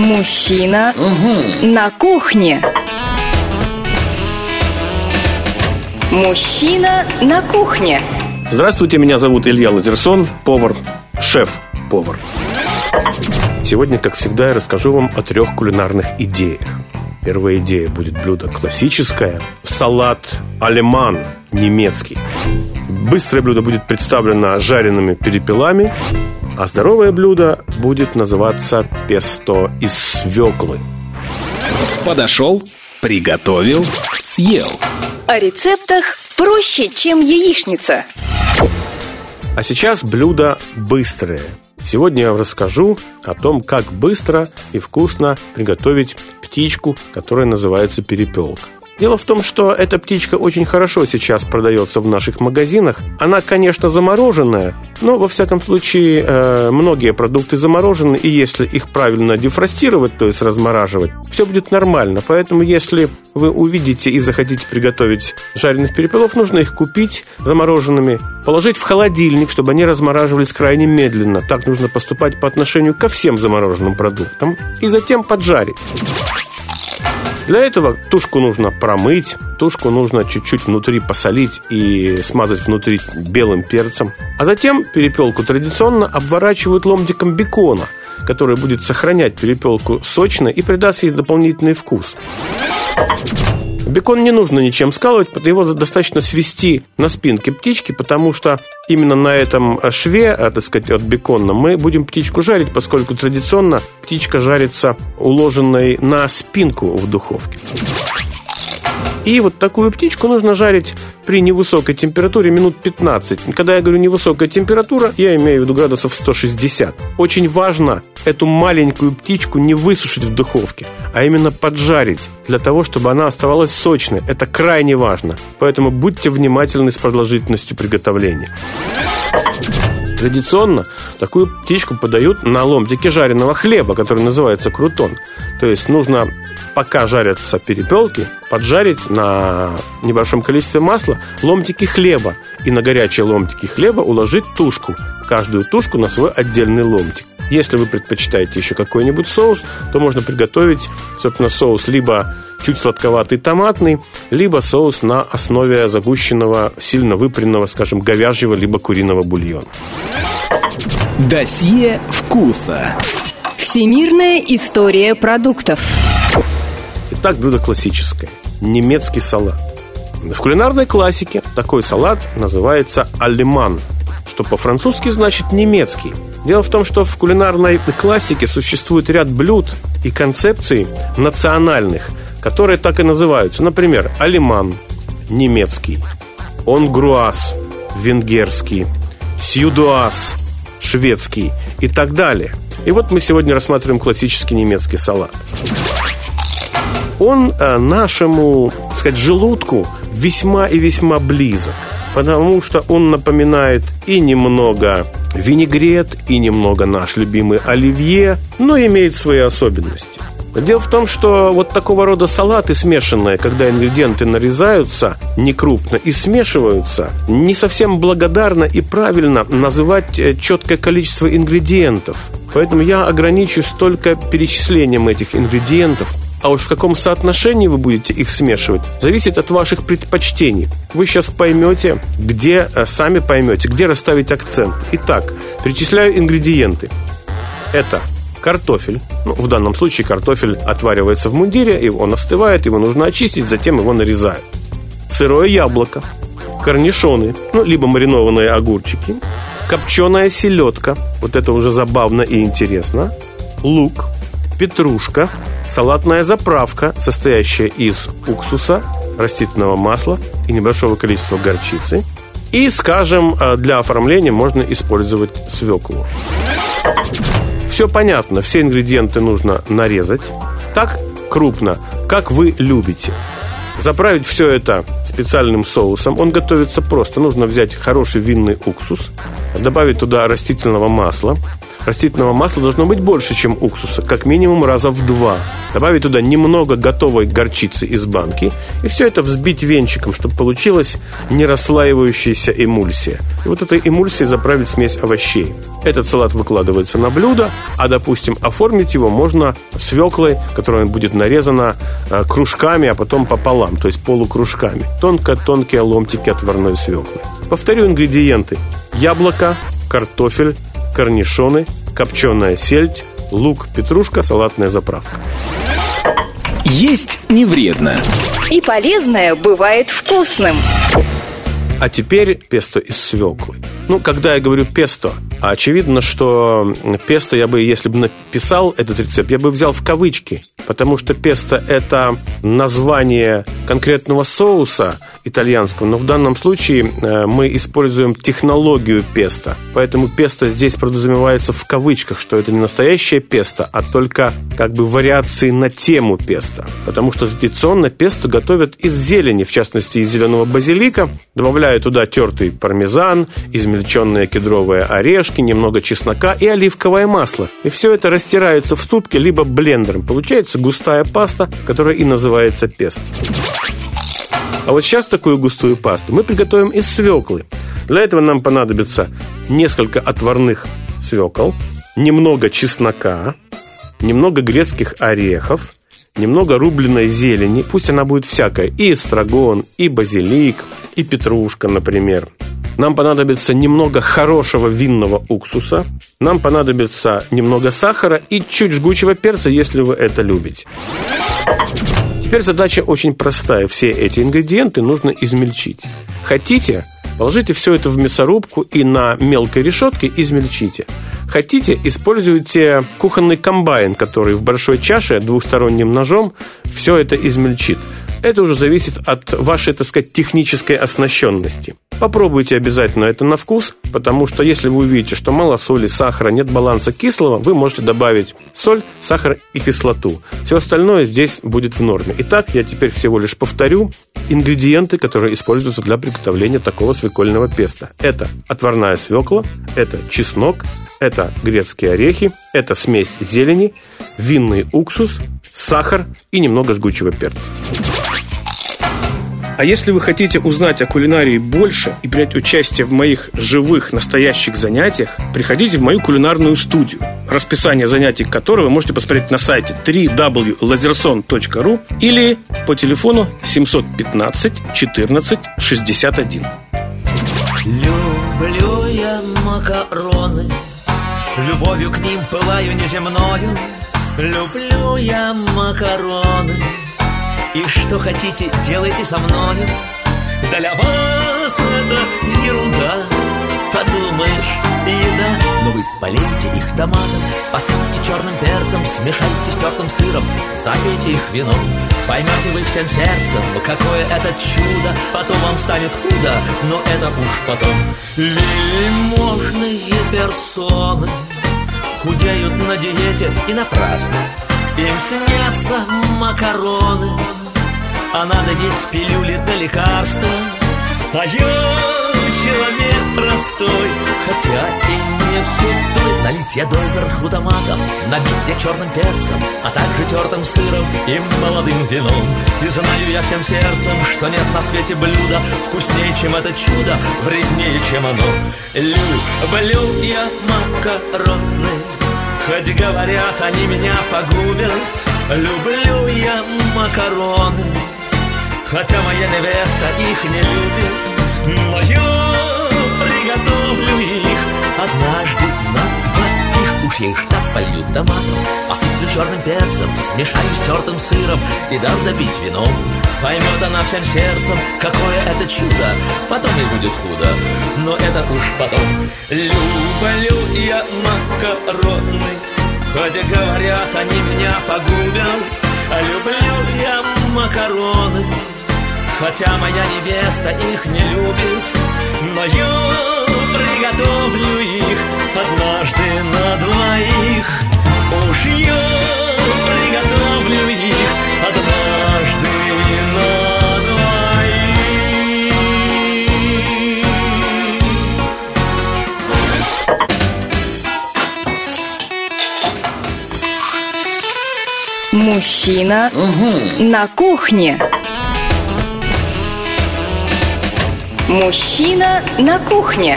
Мужчина на кухне. Мужчина на кухне. Здравствуйте, меня зовут Илья Лазерсон, повар, шеф-повар. Сегодня, как всегда, я расскажу вам о трех кулинарных идеях. Первая идея будет блюдо классическое – салат алеман немецкий. Быстрое блюдо будет представлено жареными перепелами, а здоровое блюдо будет называться песто из свеклы. Подошел, приготовил, съел. О рецептах проще, чем яичница. А сейчас блюдо быстрое. Сегодня я вам расскажу о том, как быстро и вкусно приготовить птичку, которая называется перепелка. Дело в том, что эта птичка очень хорошо сейчас продается в наших магазинах. Она, конечно, замороженная, но, во всяком случае, э, многие продукты заморожены, и если их правильно дефростировать, то есть размораживать, все будет нормально. Поэтому, если вы увидите и захотите приготовить жареных перепелов, нужно их купить замороженными, положить в холодильник, чтобы они размораживались крайне медленно. Так нужно поступать по отношению ко всем замороженным продуктам. И затем поджарить. Для этого тушку нужно промыть, тушку нужно чуть-чуть внутри посолить и смазать внутри белым перцем. А затем перепелку традиционно обворачивают ломтиком бекона, который будет сохранять перепелку сочно и придаст ей дополнительный вкус. Бекон не нужно ничем скалывать, его достаточно свести на спинке птички, потому что именно на этом шве, э, так сказать, от бекона мы будем птичку жарить, поскольку традиционно птичка жарится уложенной на спинку в духовке. И вот такую птичку нужно жарить при невысокой температуре минут 15. Когда я говорю невысокая температура, я имею в виду градусов 160. Очень важно эту маленькую птичку не высушить в духовке, а именно поджарить, для того, чтобы она оставалась сочной. Это крайне важно. Поэтому будьте внимательны с продолжительностью приготовления. Традиционно такую птичку подают на ломтике жареного хлеба, который называется крутон. То есть нужно, пока жарятся перепелки, поджарить на небольшом количестве масла ломтики хлеба. И на горячие ломтики хлеба уложить тушку. Каждую тушку на свой отдельный ломтик. Если вы предпочитаете еще какой-нибудь соус, то можно приготовить, собственно, соус либо чуть сладковатый томатный, либо соус на основе загущенного, сильно выпренного, скажем, говяжьего либо куриного бульона. Досье вкуса. Всемирная история продуктов. Итак, блюдо классическое. Немецкий салат. В кулинарной классике такой салат называется алиман, что по-французски значит немецкий – Дело в том, что в кулинарной классике существует ряд блюд и концепций национальных, которые так и называются. Например, алиман – немецкий, онгруаз – венгерский, сьюдуаз – шведский и так далее. И вот мы сегодня рассматриваем классический немецкий салат. Он э, нашему, так сказать, желудку весьма и весьма близок, потому что он напоминает и немного винегрет и немного наш любимый оливье, но имеет свои особенности. Дело в том, что вот такого рода салаты смешанные, когда ингредиенты нарезаются не крупно и смешиваются, не совсем благодарно и правильно называть э, четкое количество ингредиентов. Поэтому я ограничусь только перечислением этих ингредиентов, а уж в каком соотношении вы будете их смешивать, зависит от ваших предпочтений. Вы сейчас поймете, где, э, сами поймете, где расставить акцент. Итак, перечисляю ингредиенты. Это картофель. Ну, в данном случае картофель отваривается в мундире, и он остывает, его нужно очистить, затем его нарезают. Сырое яблоко, корнишоны, ну, либо маринованные огурчики, копченая селедка, вот это уже забавно и интересно, лук, петрушка, салатная заправка, состоящая из уксуса, растительного масла и небольшого количества горчицы. И, скажем, э, для оформления можно использовать свеклу. Все понятно, все ингредиенты нужно нарезать так крупно, как вы любите. Заправить все это специальным соусом. Он готовится просто. Нужно взять хороший винный уксус, добавить туда растительного масла, растительного масла должно быть больше, чем уксуса, как минимум раза в два. Добавить туда немного готовой горчицы из банки и все это взбить венчиком, чтобы получилась нерасслаивающаяся эмульсия. И вот этой эмульсией заправить смесь овощей. Этот салат выкладывается на блюдо, а, допустим, оформить его можно свеклой, которая будет нарезана э, кружками, а потом пополам, то есть полукружками. Тонко-тонкие ломтики отварной свеклы. Повторю ингредиенты. Яблоко, картофель, корнишоны, копченая сельдь, лук, петрушка, салатная заправка. Есть не вредно. И полезное бывает вкусным. А теперь песто из свеклы. Ну, когда я говорю песто, очевидно, что песто я бы, если бы написал этот рецепт, я бы взял в кавычки, потому что песто – это название конкретного соуса итальянского, но в данном случае э, мы используем технологию песто, поэтому песто здесь подразумевается в кавычках, что это не настоящее песто, а только как бы вариации на тему песто, потому что традиционно песто готовят из зелени, в частности из зеленого базилика, добавляют туда тертый пармезан, измельченные кедровые орешки, немного чеснока и оливковое масло. И все это растирается в ступке либо блендером. Получается густая паста, которая и называется песто. А вот сейчас такую густую пасту мы приготовим из свеклы. Для этого нам понадобится несколько отварных свекол, немного чеснока, немного грецких орехов, немного рубленой зелени, пусть она будет всякая, и эстрагон, и базилик, и петрушка, например. Нам понадобится немного хорошего винного уксуса, нам понадобится немного сахара и чуть жгучего перца, если вы это любите. Теперь задача очень простая. Все эти ингредиенты нужно измельчить. Хотите, положите все это в мясорубку и на мелкой решетке измельчите. Хотите, используйте кухонный комбайн, который в большой чаше двухсторонним ножом все это измельчит. Это уже зависит от вашей, так сказать, технической оснащенности. Попробуйте обязательно это на вкус, потому что если вы увидите, что мало соли, сахара, нет баланса кислого, вы можете добавить соль, сахар и кислоту. Все остальное здесь будет в норме. Итак, я теперь всего лишь повторю ингредиенты, которые используются для приготовления такого свекольного песта. Это отварная свекла, это чеснок, это грецкие орехи, это смесь зелени, винный уксус, сахар и немного жгучего перца. А если вы хотите узнать о кулинарии больше и принять участие в моих живых, настоящих занятиях, приходите в мою кулинарную студию, расписание занятий которой вы можете посмотреть на сайте www.lazerson.ru или по телефону 715 14 61. Люблю я макароны, любовью к ним пылаю неземною. Люблю я макароны, и что хотите, делайте со мною Для вас это ерунда. Подумаешь, еда. Но вы полейте их томатом Посыпьте черным перцем Смешайте с тертым сыром Запейте их вином. Поймете вы всем сердцем Какое это чудо. Потом вам станет худо Но это уж потом. Вельможные персоны Худеют на диете и напрасно им снятся макароны А надо есть пилюли для лекарства. А я человек простой Хотя и не худой. Налить я доверху томатом Набить я черным перцем А также тертым сыром и молодым вином. И знаю я всем сердцем Что нет на свете блюда Вкуснее, чем это чудо Вреднее, чем оно. Люблю я макароны Хоть говорят, они меня погубят. Люблю я макароны Хотя моя невеста их не любит. Но я приготовлю их однажды их так полью томатом Посыплю черным перцем, смешаю с тертым сыром И дам запить вином Поймет она всем сердцем, какое это чудо Потом ей будет худо, но это уж потом. Люблю я макароны Хотя говорят, они меня погубят. Люблю я макароны Хотя моя невеста их не любит но я приготовлю их однажды на двоих Уж я приготовлю их однажды на двоих Мужчина угу. на кухне. Мужчина на кухне.